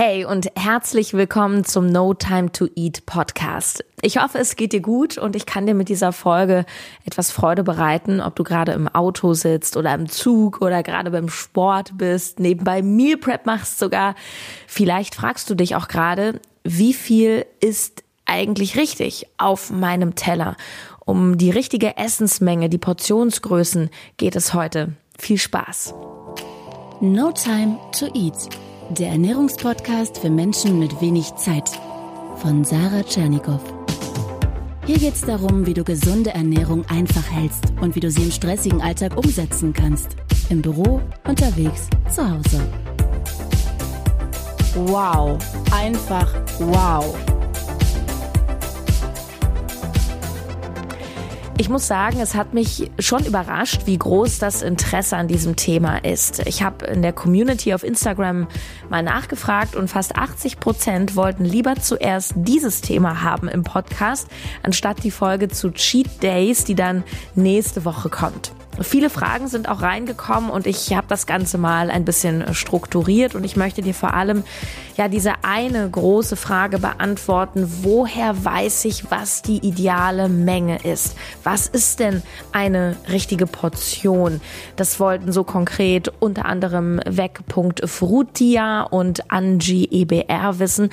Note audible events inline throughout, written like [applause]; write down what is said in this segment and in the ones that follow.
Hey und herzlich willkommen zum No Time to Eat Podcast. Ich hoffe, es geht dir gut und ich kann dir mit dieser Folge etwas Freude bereiten, ob du gerade im Auto sitzt oder im Zug oder gerade beim Sport bist, nebenbei Meal Prep machst sogar. Vielleicht fragst du dich auch gerade, wie viel ist eigentlich richtig auf meinem Teller? Um die richtige Essensmenge, die Portionsgrößen geht es heute. Viel Spaß. No Time to Eat der Ernährungspodcast für Menschen mit wenig Zeit von Sarah Tschernikow. Hier geht es darum, wie du gesunde Ernährung einfach hältst und wie du sie im stressigen Alltag umsetzen kannst. Im Büro, unterwegs, zu Hause. Wow, einfach wow. Ich muss sagen, es hat mich schon überrascht, wie groß das Interesse an diesem Thema ist. Ich habe in der Community auf Instagram mal nachgefragt und fast 80 Prozent wollten lieber zuerst dieses Thema haben im Podcast, anstatt die Folge zu Cheat Days, die dann nächste Woche kommt. Viele Fragen sind auch reingekommen und ich habe das Ganze mal ein bisschen strukturiert und ich möchte dir vor allem ja diese eine große Frage beantworten, woher weiß ich, was die ideale Menge ist? Was ist denn eine richtige Portion? Das wollten so konkret unter anderem Weg.frutia und Angie EBR wissen.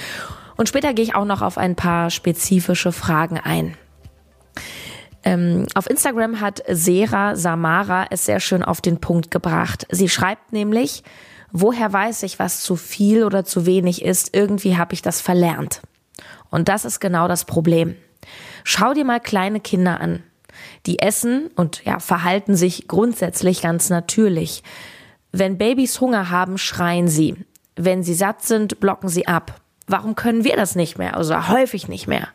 Und später gehe ich auch noch auf ein paar spezifische Fragen ein. Ähm, auf Instagram hat Sera Samara es sehr schön auf den Punkt gebracht. Sie schreibt nämlich, woher weiß ich, was zu viel oder zu wenig ist? Irgendwie habe ich das verlernt. Und das ist genau das Problem. Schau dir mal kleine Kinder an. Die essen und ja, verhalten sich grundsätzlich ganz natürlich. Wenn Babys Hunger haben, schreien sie. Wenn sie satt sind, blocken sie ab. Warum können wir das nicht mehr? Also häufig nicht mehr.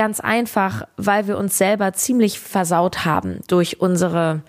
Ganz einfach, weil wir uns selber ziemlich versaut haben durch unsere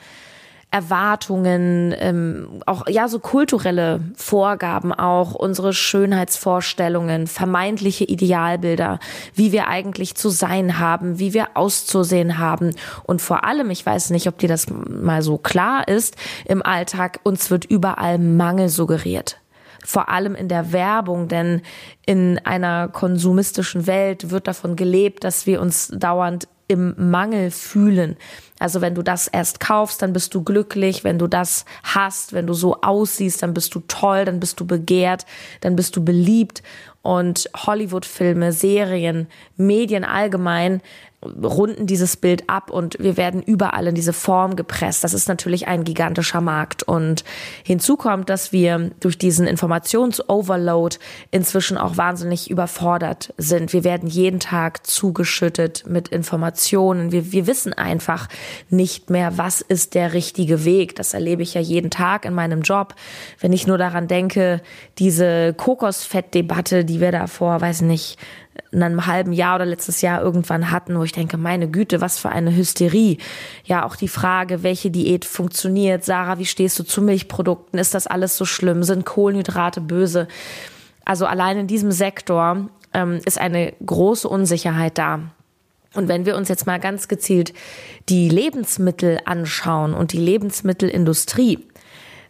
Erwartungen, ähm, auch ja so kulturelle Vorgaben auch, unsere Schönheitsvorstellungen, vermeintliche Idealbilder, wie wir eigentlich zu sein haben, wie wir auszusehen haben. Und vor allem, ich weiß nicht, ob dir das mal so klar ist, im Alltag uns wird überall Mangel suggeriert vor allem in der Werbung, denn in einer konsumistischen Welt wird davon gelebt, dass wir uns dauernd im Mangel fühlen. Also wenn du das erst kaufst, dann bist du glücklich. Wenn du das hast, wenn du so aussiehst, dann bist du toll, dann bist du begehrt, dann bist du beliebt. Und Hollywood-Filme, Serien, Medien allgemein runden dieses Bild ab und wir werden überall in diese Form gepresst. Das ist natürlich ein gigantischer Markt. Und hinzu kommt, dass wir durch diesen Informationsoverload inzwischen auch wahnsinnig überfordert sind. Wir werden jeden Tag zugeschüttet mit Informationen. Wir, wir wissen einfach nicht mehr, was ist der richtige Weg. Das erlebe ich ja jeden Tag in meinem Job. Wenn ich nur daran denke, diese Kokosfettdebatte, die wir da vor, weiß nicht, in einem halben Jahr oder letztes Jahr irgendwann hatten, wo ich denke, meine Güte, was für eine Hysterie. Ja, auch die Frage, welche Diät funktioniert. Sarah, wie stehst du zu Milchprodukten? Ist das alles so schlimm? Sind Kohlenhydrate böse? Also allein in diesem Sektor ähm, ist eine große Unsicherheit da. Und wenn wir uns jetzt mal ganz gezielt die Lebensmittel anschauen und die Lebensmittelindustrie,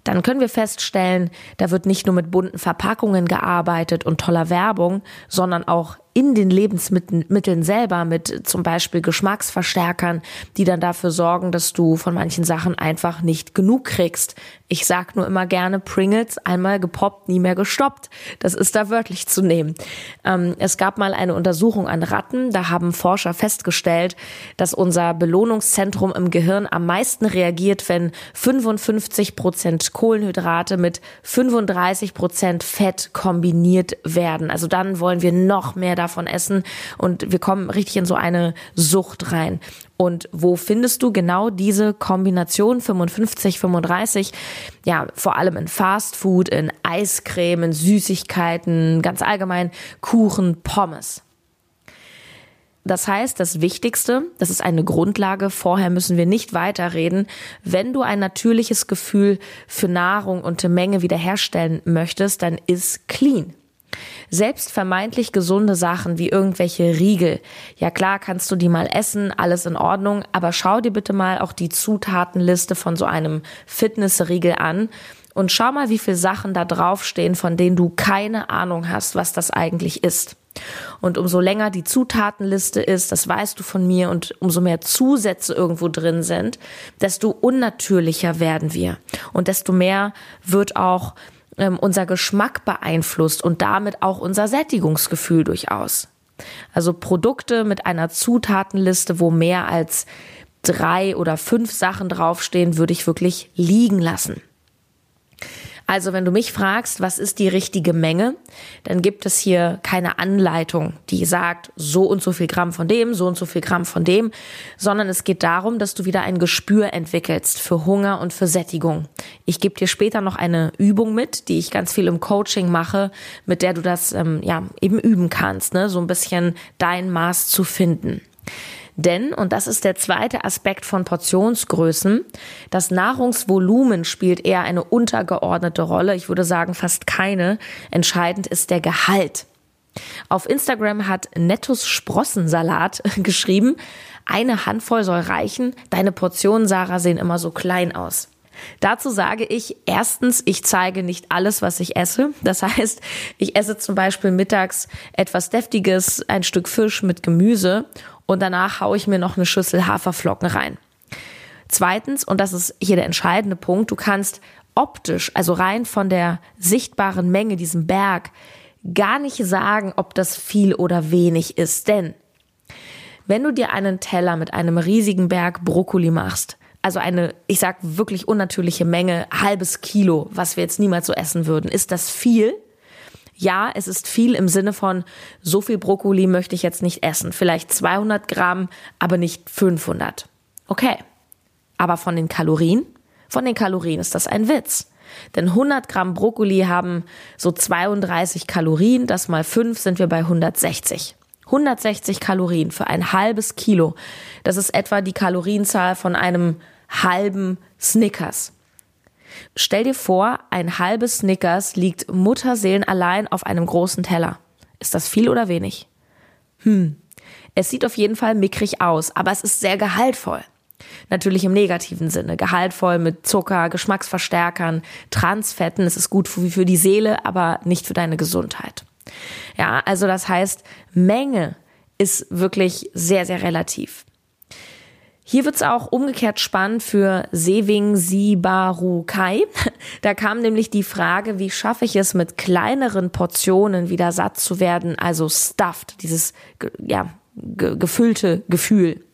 dann können wir feststellen, da wird nicht nur mit bunten Verpackungen gearbeitet und toller Werbung, sondern auch in den Lebensmitteln selber mit zum Beispiel Geschmacksverstärkern, die dann dafür sorgen, dass du von manchen Sachen einfach nicht genug kriegst. Ich sag nur immer gerne Pringles, einmal gepoppt, nie mehr gestoppt. Das ist da wörtlich zu nehmen. Ähm, es gab mal eine Untersuchung an Ratten, da haben Forscher festgestellt, dass unser Belohnungszentrum im Gehirn am meisten reagiert, wenn 55 Prozent Kohlenhydrate mit 35 Prozent Fett kombiniert werden. Also dann wollen wir noch mehr davon essen und wir kommen richtig in so eine Sucht rein. Und wo findest du genau diese Kombination 55, 35? Ja, vor allem in Fast Food, in Eiscreme, Süßigkeiten, ganz allgemein Kuchen, Pommes. Das heißt, das Wichtigste, das ist eine Grundlage, vorher müssen wir nicht weiterreden. Wenn du ein natürliches Gefühl für Nahrung und Menge wiederherstellen möchtest, dann ist clean. Selbst vermeintlich gesunde Sachen wie irgendwelche Riegel. Ja klar, kannst du die mal essen, alles in Ordnung, aber schau dir bitte mal auch die Zutatenliste von so einem Fitnessriegel an und schau mal, wie viele Sachen da draufstehen, von denen du keine Ahnung hast, was das eigentlich ist. Und umso länger die Zutatenliste ist, das weißt du von mir, und umso mehr Zusätze irgendwo drin sind, desto unnatürlicher werden wir. Und desto mehr wird auch ähm, unser Geschmack beeinflusst und damit auch unser Sättigungsgefühl durchaus. Also Produkte mit einer Zutatenliste, wo mehr als drei oder fünf Sachen draufstehen, würde ich wirklich liegen lassen. Also wenn du mich fragst, was ist die richtige Menge, dann gibt es hier keine Anleitung, die sagt, so und so viel Gramm von dem, so und so viel Gramm von dem, sondern es geht darum, dass du wieder ein Gespür entwickelst für Hunger und für Sättigung. Ich gebe dir später noch eine Übung mit, die ich ganz viel im Coaching mache, mit der du das ähm, ja eben üben kannst, ne? so ein bisschen dein Maß zu finden. Denn, und das ist der zweite Aspekt von Portionsgrößen, das Nahrungsvolumen spielt eher eine untergeordnete Rolle. Ich würde sagen fast keine. Entscheidend ist der Gehalt. Auf Instagram hat Nettus Sprossensalat [laughs] geschrieben, eine Handvoll soll reichen. Deine Portionen, Sarah, sehen immer so klein aus. Dazu sage ich erstens, ich zeige nicht alles, was ich esse. Das heißt, ich esse zum Beispiel mittags etwas Deftiges, ein Stück Fisch mit Gemüse und danach haue ich mir noch eine Schüssel Haferflocken rein. Zweitens, und das ist hier der entscheidende Punkt, du kannst optisch, also rein von der sichtbaren Menge, diesem Berg, gar nicht sagen, ob das viel oder wenig ist. Denn wenn du dir einen Teller mit einem riesigen Berg Brokkoli machst, also eine, ich sag wirklich unnatürliche Menge, halbes Kilo, was wir jetzt niemals so essen würden, ist das viel? ja, es ist viel im Sinne von, so viel Brokkoli möchte ich jetzt nicht essen. Vielleicht 200 Gramm, aber nicht 500. Okay. Aber von den Kalorien? Von den Kalorien ist das ein Witz. Denn 100 Gramm Brokkoli haben so 32 Kalorien. Das mal 5 sind wir bei 160. 160 Kalorien für ein halbes Kilo. Das ist etwa die Kalorienzahl von einem halben Snickers. Stell dir vor, ein halbes Snickers liegt Mutterseelen allein auf einem großen Teller. Ist das viel oder wenig? Hm. Es sieht auf jeden Fall mickrig aus, aber es ist sehr gehaltvoll. Natürlich im negativen Sinne. Gehaltvoll mit Zucker, Geschmacksverstärkern, Transfetten. Es ist gut für die Seele, aber nicht für deine Gesundheit. Ja, also das heißt, Menge ist wirklich sehr, sehr relativ. Hier wird's auch umgekehrt spannend für Sewing Sibarukai. Da kam nämlich die Frage, wie schaffe ich es mit kleineren Portionen wieder satt zu werden, also stuffed, dieses ja, gefüllte Gefühl.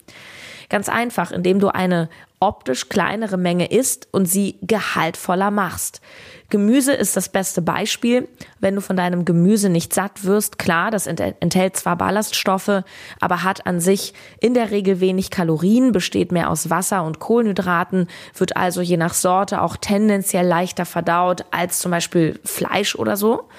Ganz einfach, indem du eine optisch kleinere Menge isst und sie gehaltvoller machst. Gemüse ist das beste Beispiel. Wenn du von deinem Gemüse nicht satt wirst, klar, das enthält zwar Ballaststoffe, aber hat an sich in der Regel wenig Kalorien, besteht mehr aus Wasser und Kohlenhydraten, wird also je nach Sorte auch tendenziell leichter verdaut als zum Beispiel Fleisch oder so.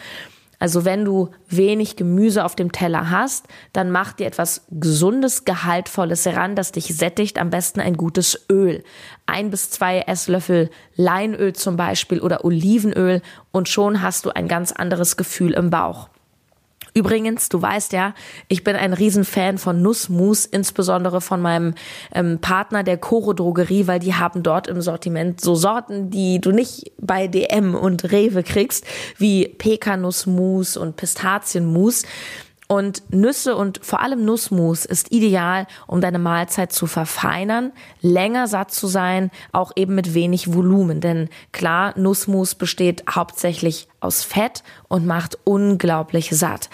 Also wenn du wenig Gemüse auf dem Teller hast, dann mach dir etwas Gesundes, Gehaltvolles heran, das dich sättigt. Am besten ein gutes Öl. Ein bis zwei Esslöffel Leinöl zum Beispiel oder Olivenöl und schon hast du ein ganz anderes Gefühl im Bauch. Übrigens, du weißt ja, ich bin ein Riesenfan von Nussmus, insbesondere von meinem ähm, Partner der Coro Drogerie, weil die haben dort im Sortiment so Sorten, die du nicht bei DM und Rewe kriegst, wie Pekanussmus und Pistazienmus. Und Nüsse und vor allem Nussmus ist ideal, um deine Mahlzeit zu verfeinern, länger satt zu sein, auch eben mit wenig Volumen. Denn klar, Nussmus besteht hauptsächlich aus Fett und macht unglaublich satt.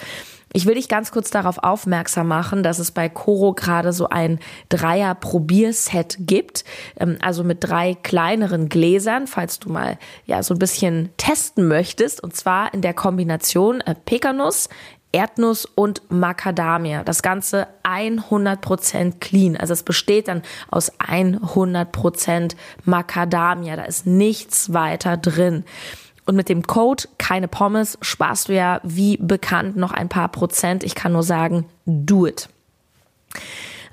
Ich will dich ganz kurz darauf aufmerksam machen, dass es bei Coro gerade so ein Dreier-Probierset gibt, ähm, also mit drei kleineren Gläsern, falls du mal ja so ein bisschen testen möchtest, und zwar in der Kombination äh, Pekanuss, Erdnuss und Macadamia. Das Ganze 100% clean. Also es besteht dann aus 100% Macadamia. Da ist nichts weiter drin. Und mit dem Code keine Pommes sparst du ja wie bekannt noch ein paar Prozent. Ich kann nur sagen, do it.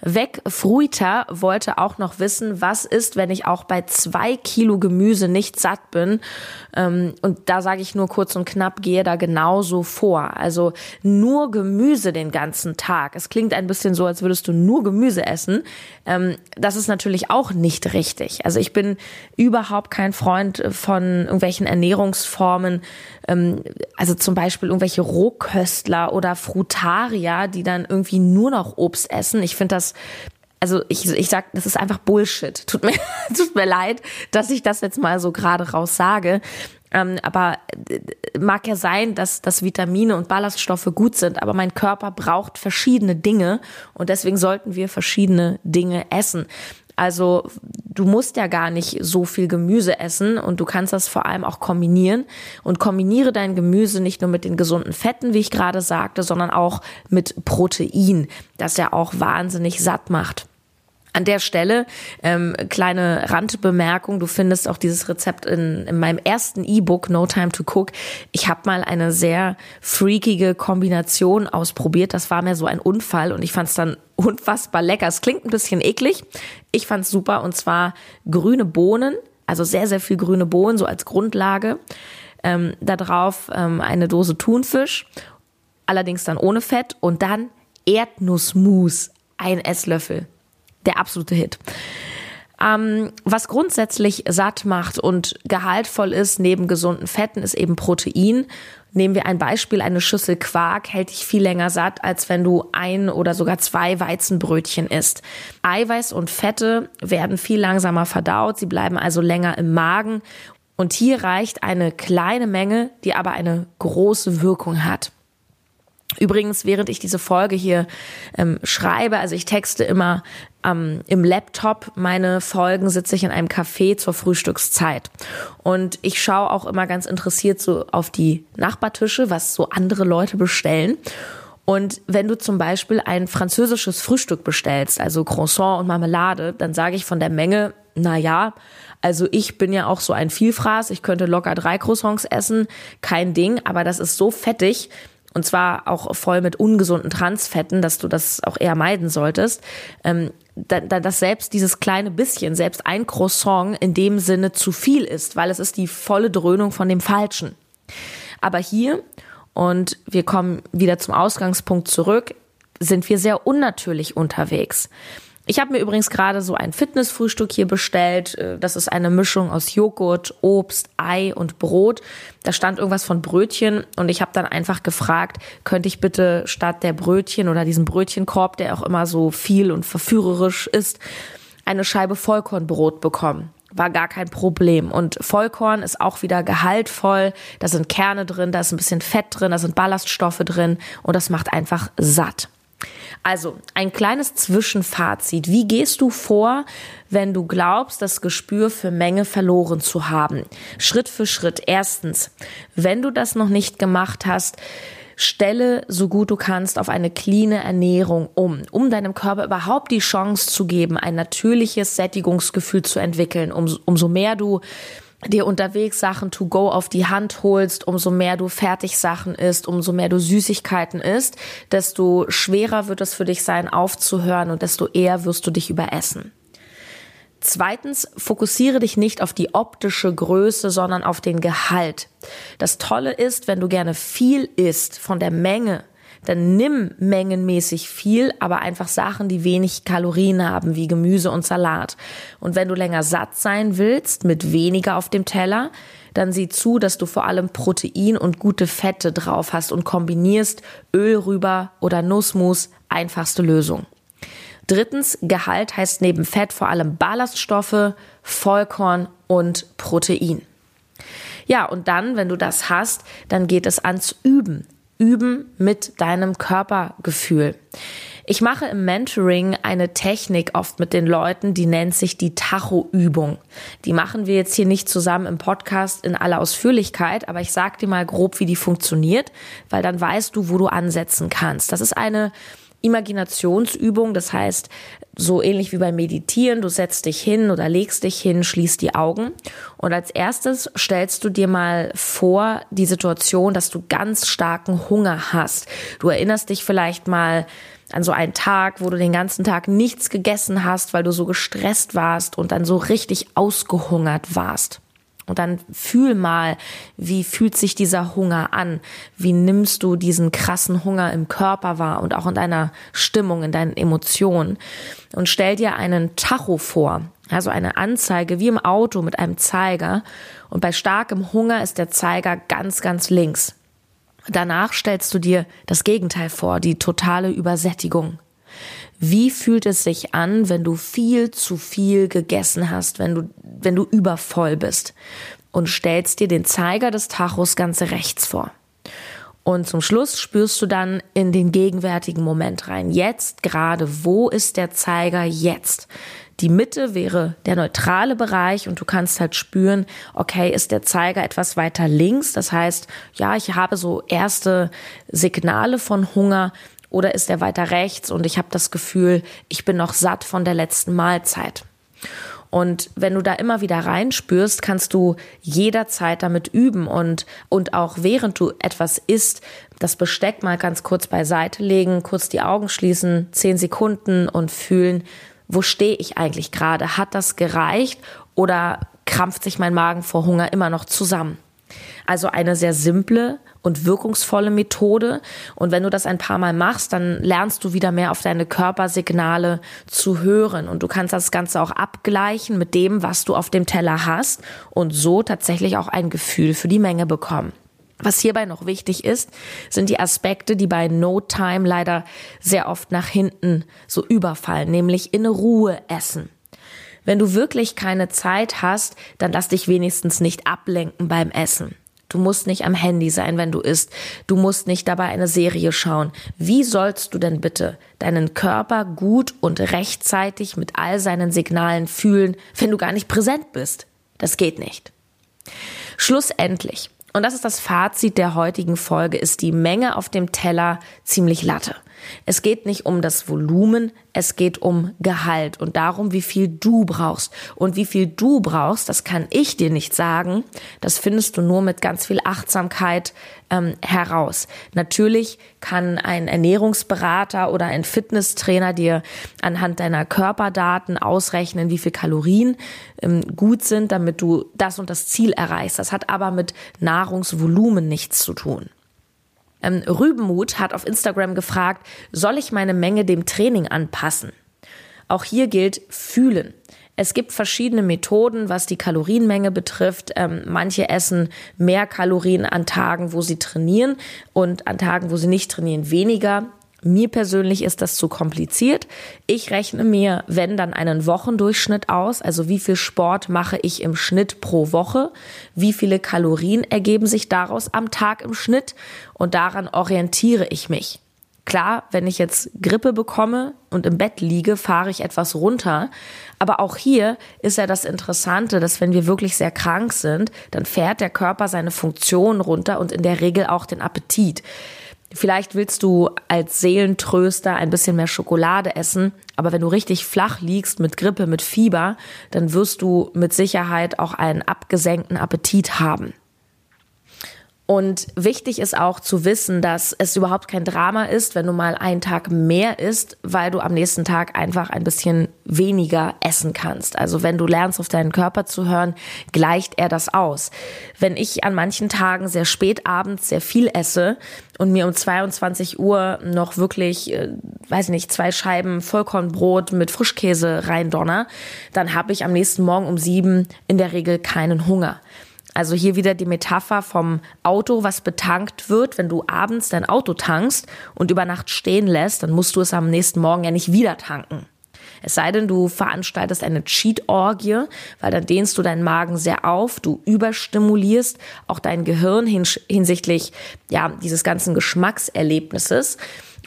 Weg Fruita wollte auch noch wissen, was ist, wenn ich auch bei zwei Kilo Gemüse nicht satt bin. Ähm, und da sage ich nur kurz und knapp, gehe da genauso vor. Also nur Gemüse den ganzen Tag. Es klingt ein bisschen so, als würdest du nur Gemüse essen. Ähm, das ist natürlich auch nicht richtig. Also ich bin überhaupt kein Freund von irgendwelchen Ernährungsformen, ähm, also zum Beispiel irgendwelche Rohköstler oder Frutarier, die dann irgendwie nur noch Obst essen. Ich finde das also ich, ich sag, das ist einfach Bullshit. Tut mir, [laughs] tut mir leid, dass ich das jetzt mal so gerade raus sage. Ähm, aber äh, mag ja sein, dass, dass Vitamine und Ballaststoffe gut sind, aber mein Körper braucht verschiedene Dinge und deswegen sollten wir verschiedene Dinge essen. Also du musst ja gar nicht so viel Gemüse essen und du kannst das vor allem auch kombinieren und kombiniere dein Gemüse nicht nur mit den gesunden Fetten, wie ich gerade sagte, sondern auch mit Protein, das ja auch wahnsinnig satt macht. An der Stelle ähm, kleine Randbemerkung, du findest auch dieses Rezept in, in meinem ersten E-Book No Time to Cook. Ich habe mal eine sehr freakige Kombination ausprobiert. Das war mir so ein Unfall und ich fand es dann [laughs] unfassbar lecker. Es klingt ein bisschen eklig. Ich fand es super und zwar grüne Bohnen, also sehr, sehr viel grüne Bohnen, so als Grundlage. Ähm, da drauf ähm, eine Dose Thunfisch, allerdings dann ohne Fett und dann Erdnussmus, ein Esslöffel der absolute Hit. Ähm, was grundsätzlich satt macht und gehaltvoll ist neben gesunden Fetten, ist eben Protein. Nehmen wir ein Beispiel, eine Schüssel Quark hält dich viel länger satt, als wenn du ein oder sogar zwei Weizenbrötchen isst. Eiweiß und Fette werden viel langsamer verdaut, sie bleiben also länger im Magen. Und hier reicht eine kleine Menge, die aber eine große Wirkung hat. Übrigens, während ich diese Folge hier ähm, schreibe, also ich texte immer ähm, im Laptop meine Folgen, sitze ich in einem Café zur Frühstückszeit. Und ich schaue auch immer ganz interessiert so auf die Nachbartische, was so andere Leute bestellen. Und wenn du zum Beispiel ein französisches Frühstück bestellst, also Croissant und Marmelade, dann sage ich von der Menge, na ja, also ich bin ja auch so ein Vielfraß, ich könnte locker drei Croissants essen, kein Ding, aber das ist so fettig, und zwar auch voll mit ungesunden Transfetten, dass du das auch eher meiden solltest, ähm, da, da, dass selbst dieses kleine bisschen, selbst ein Croissant in dem Sinne zu viel ist, weil es ist die volle Dröhnung von dem Falschen. Aber hier, und wir kommen wieder zum Ausgangspunkt zurück, sind wir sehr unnatürlich unterwegs. Ich habe mir übrigens gerade so ein Fitnessfrühstück hier bestellt. Äh, das ist eine Mischung aus Joghurt, Obst, Ei und Brot. Da stand irgendwas von Brötchen und ich habe dann einfach gefragt, könnte ich bitte statt der Brötchen oder diesem Brötchenkorb, der auch immer so viel und verführerisch ist, eine Scheibe Vollkornbrot bekommen. War gar kein Problem. Und Vollkorn ist auch wieder gehaltvoll. Da sind Kerne drin, da ist ein bisschen Fett drin, da sind Ballaststoffe drin und das macht einfach satt. Also ein kleines Zwischenfazit. Wie gehst du vor, wenn du glaubst, das Gespür für Menge verloren zu haben? Schritt für Schritt. Erstens, wenn du das noch nicht gemacht hast, stelle so gut du kannst auf eine cleane Ernährung um, um deinem Körper überhaupt die Chance zu geben, ein natürliches Sättigungsgefühl zu entwickeln. Um, umso mehr du dir unterwegs Sachen to go auf die Hand holst, umso mehr du Fertigsachen isst, umso mehr du Süßigkeiten isst, desto schwerer wird es für dich sein, aufzuhören und desto eher wirst du dich überessen. Zweitens, fokussiere dich nicht auf die optische Größe, sondern auf den Gehalt. Das Tolle ist, wenn du gerne viel isst von der Menge, dann nimm mengenmäßig viel, aber einfach Sachen, die wenig Kalorien haben, wie Gemüse und Salat. Und wenn du länger satt sein willst, mit weniger auf dem Teller, dann sieh zu, dass du vor allem Protein und gute Fette drauf hast und kombinierst Öl rüber oder Nussmus, einfachste Lösung. Drittens, Gehalt heißt neben Fett vor allem Ballaststoffe, Vollkorn und Protein. Ja, und dann, wenn du das hast, dann geht es ans Üben üben mit deinem Körpergefühl. Ich mache im Mentoring eine Technik oft mit den Leuten, die nennt sich die Tacho-Übung. Die machen wir jetzt hier nicht zusammen im Podcast in aller Ausführlichkeit, aber ich sag dir mal grob, wie die funktioniert, weil dann weißt du, wo du ansetzen kannst. Das ist eine Imaginationsübung, das heißt, so ähnlich wie beim Meditieren, du setzt dich hin oder legst dich hin, schließt die Augen und als erstes stellst du dir mal vor die Situation, dass du ganz starken Hunger hast. Du erinnerst dich vielleicht mal an so einen Tag, wo du den ganzen Tag nichts gegessen hast, weil du so gestresst warst und dann so richtig ausgehungert warst. Und dann fühl mal, wie fühlt sich dieser Hunger an? Wie nimmst du diesen krassen Hunger im Körper wahr und auch in deiner Stimmung, in deinen Emotionen? Und stell dir einen Tacho vor, also eine Anzeige wie im Auto mit einem Zeiger. Und bei starkem Hunger ist der Zeiger ganz, ganz links. Danach stellst du dir das Gegenteil vor, die totale Übersättigung. Wie fühlt es sich an, wenn du viel zu viel gegessen hast, wenn du, wenn du übervoll bist? Und stellst dir den Zeiger des Tachos ganz rechts vor. Und zum Schluss spürst du dann in den gegenwärtigen Moment rein. Jetzt gerade, wo ist der Zeiger jetzt? Die Mitte wäre der neutrale Bereich und du kannst halt spüren, okay, ist der Zeiger etwas weiter links? Das heißt, ja, ich habe so erste Signale von Hunger oder ist er weiter rechts und ich habe das Gefühl, ich bin noch satt von der letzten Mahlzeit. Und wenn du da immer wieder reinspürst, kannst du jederzeit damit üben und, und auch während du etwas isst, das Besteck mal ganz kurz beiseite legen, kurz die Augen schließen, zehn Sekunden und fühlen, wo stehe ich eigentlich gerade? Hat das gereicht oder krampft sich mein Magen vor Hunger immer noch zusammen? Also eine sehr simple und wirkungsvolle Methode. Und wenn du das ein paar Mal machst, dann lernst du wieder mehr auf deine Körpersignale zu hören. Und du kannst das Ganze auch abgleichen mit dem, was du auf dem Teller hast und so tatsächlich auch ein Gefühl für die Menge bekommen. Was hierbei noch wichtig ist, sind die Aspekte, die bei No Time leider sehr oft nach hinten so überfallen, nämlich in Ruhe essen. Wenn du wirklich keine Zeit hast, dann lass dich wenigstens nicht ablenken beim Essen. Du musst nicht am Handy sein, wenn du isst. Du musst nicht dabei eine Serie schauen. Wie sollst du denn bitte deinen Körper gut und rechtzeitig mit all seinen Signalen fühlen, wenn du gar nicht präsent bist? Das geht nicht. Schlussendlich, und das ist das Fazit der heutigen Folge, ist die Menge auf dem Teller ziemlich latte. Es geht nicht um das Volumen, es geht um Gehalt und darum, wie viel du brauchst. Und wie viel du brauchst, das kann ich dir nicht sagen. Das findest du nur mit ganz viel Achtsamkeit ähm, heraus. Natürlich kann ein Ernährungsberater oder ein Fitnesstrainer dir anhand deiner Körperdaten ausrechnen, wie viel Kalorien ähm, gut sind, damit du das und das Ziel erreichst. Das hat aber mit Nahrungsvolumen nichts zu tun. Ähm, Rübenmut hat auf Instagram gefragt, soll ich meine Menge dem Training anpassen? Auch hier gilt fühlen. Es gibt verschiedene Methoden, was die Kalorienmenge betrifft. Ähm, manche essen mehr Kalorien an Tagen, wo sie trainieren und an Tagen, wo sie nicht trainieren, weniger. Mir persönlich ist das zu kompliziert. Ich rechne mir, wenn dann einen Wochendurchschnitt aus, also wie viel Sport mache ich im Schnitt pro Woche, wie viele Kalorien ergeben sich daraus am Tag im Schnitt und daran orientiere ich mich. Klar, wenn ich jetzt Grippe bekomme und im Bett liege, fahre ich etwas runter. Aber auch hier ist ja das Interessante, dass wenn wir wirklich sehr krank sind, dann fährt der Körper seine Funktion runter und in der Regel auch den Appetit. Vielleicht willst du als Seelentröster ein bisschen mehr Schokolade essen, aber wenn du richtig flach liegst mit Grippe, mit Fieber, dann wirst du mit Sicherheit auch einen abgesenkten Appetit haben. Und wichtig ist auch zu wissen, dass es überhaupt kein Drama ist, wenn du mal einen Tag mehr isst, weil du am nächsten Tag einfach ein bisschen weniger essen kannst. Also wenn du lernst, auf deinen Körper zu hören, gleicht er das aus. Wenn ich an manchen Tagen sehr spät abends sehr viel esse und mir um 22 Uhr noch wirklich, äh, weiß nicht, zwei Scheiben Vollkornbrot mit Frischkäse reindonner, dann habe ich am nächsten Morgen um sieben in der Regel keinen Hunger. Also hier wieder die Metapher vom Auto, was betankt wird. Wenn du abends dein Auto tankst und über Nacht stehen lässt, dann musst du es am nächsten Morgen ja nicht wieder tanken. Es sei denn, du veranstaltest eine Cheat-Orgie, weil dann dehnst du deinen Magen sehr auf, du überstimulierst auch dein Gehirn hinsichtlich ja dieses ganzen Geschmackserlebnisses.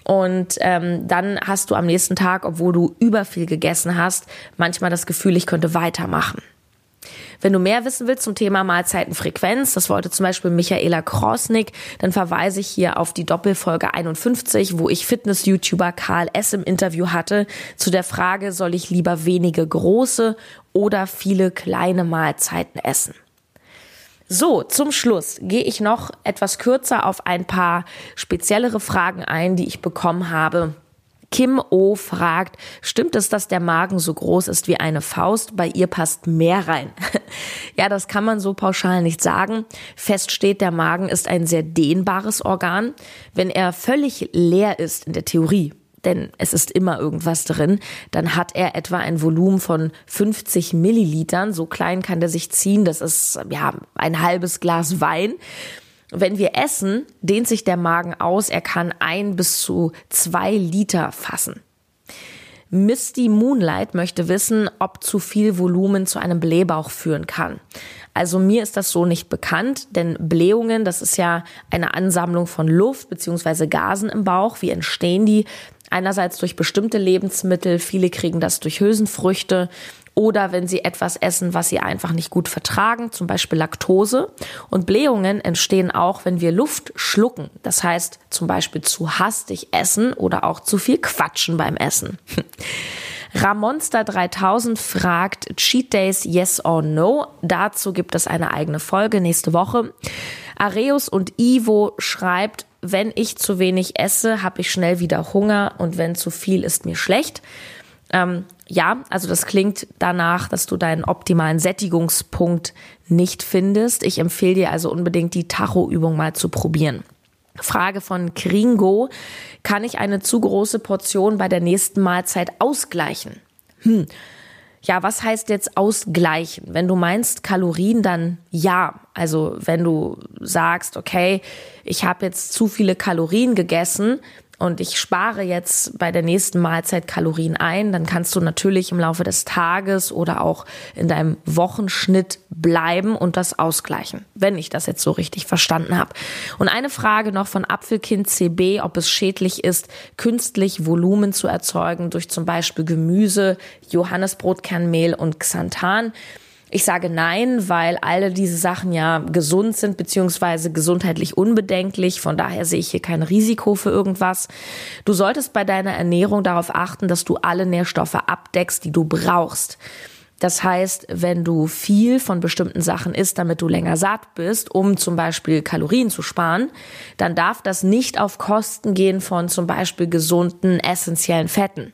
Und ähm, dann hast du am nächsten Tag, obwohl du über viel gegessen hast, manchmal das Gefühl, ich könnte weitermachen. Wenn du mehr wissen willst zum Thema Mahlzeitenfrequenz, das wollte zum Beispiel Michaela Krosnick, dann verweise ich hier auf die Doppelfolge 51, wo ich Fitness-YouTuber Karl S. im Interview hatte, zu der Frage, soll ich lieber wenige große oder viele kleine Mahlzeiten essen? So, zum Schluss gehe ich noch etwas kürzer auf ein paar speziellere Fragen ein, die ich bekommen habe Kim O fragt, stimmt es, dass der Magen so groß ist wie eine Faust? Bei ihr passt mehr rein. [laughs] ja, das kann man so pauschal nicht sagen. Fest steht, der Magen ist ein sehr dehnbares Organ. Wenn er völlig leer ist in der Theorie, denn es ist immer irgendwas drin, dann hat er etwa ein Volumen von 50 Millilitern. So klein kann der sich ziehen. Das ist, ja, ein halbes Glas Wein. Wenn wir essen, dehnt sich der Magen aus. Er kann ein bis zu zwei Liter fassen. Misty Moonlight möchte wissen, ob zu viel Volumen zu einem Blähbauch führen kann. Also mir ist das so nicht bekannt, denn Blähungen, das ist ja eine Ansammlung von Luft bzw. Gasen im Bauch. Wie entstehen die? Einerseits durch bestimmte Lebensmittel, viele kriegen das durch Hülsenfrüchte oder wenn sie etwas essen, was sie einfach nicht gut vertragen, zum Beispiel Laktose. Und Blähungen entstehen auch, wenn wir Luft schlucken. Das heißt zum Beispiel zu hastig essen oder auch zu viel quatschen beim Essen. [laughs] Ramonster 3000 fragt Cheat Days yes or no. Dazu gibt es eine eigene Folge nächste Woche. Areus und Ivo schreibt, wenn ich zu wenig esse, habe ich schnell wieder Hunger und wenn zu viel ist mir schlecht. Ähm, ja, also das klingt danach, dass du deinen optimalen Sättigungspunkt nicht findest. Ich empfehle dir also unbedingt die Tacho-Übung mal zu probieren. Frage von Kringo. Kann ich eine zu große Portion bei der nächsten Mahlzeit ausgleichen? Hm. Ja, was heißt jetzt ausgleichen? Wenn du meinst Kalorien, dann ja. Also wenn du sagst, okay, ich habe jetzt zu viele Kalorien gegessen, und ich spare jetzt bei der nächsten Mahlzeit Kalorien ein, dann kannst du natürlich im Laufe des Tages oder auch in deinem Wochenschnitt bleiben und das ausgleichen, wenn ich das jetzt so richtig verstanden habe. Und eine Frage noch von Apfelkind CB, ob es schädlich ist, künstlich Volumen zu erzeugen durch zum Beispiel Gemüse, Johannesbrotkernmehl und Xanthan. Ich sage nein, weil alle diese Sachen ja gesund sind beziehungsweise gesundheitlich unbedenklich. Von daher sehe ich hier kein Risiko für irgendwas. Du solltest bei deiner Ernährung darauf achten, dass du alle Nährstoffe abdeckst, die du brauchst. Das heißt, wenn du viel von bestimmten Sachen isst, damit du länger satt bist, um zum Beispiel Kalorien zu sparen, dann darf das nicht auf Kosten gehen von zum Beispiel gesunden, essentiellen Fetten.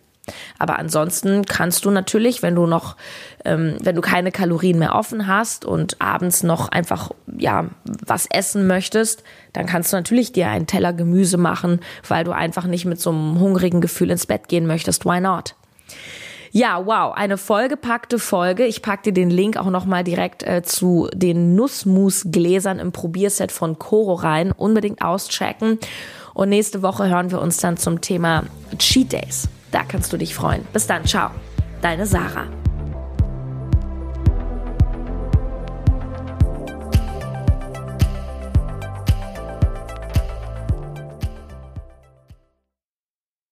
Aber ansonsten kannst du natürlich, wenn du noch, ähm, wenn du keine Kalorien mehr offen hast und abends noch einfach ja was essen möchtest, dann kannst du natürlich dir einen Teller Gemüse machen, weil du einfach nicht mit so einem hungrigen Gefühl ins Bett gehen möchtest. Why not? Ja, wow, eine vollgepackte Folge. Ich pack dir den Link auch nochmal direkt äh, zu den Nussmus-Gläsern im Probierset von Coro rein. Unbedingt auschecken. Und nächste Woche hören wir uns dann zum Thema Cheat Days. Da kannst du dich freuen. Bis dann, ciao. Deine Sarah.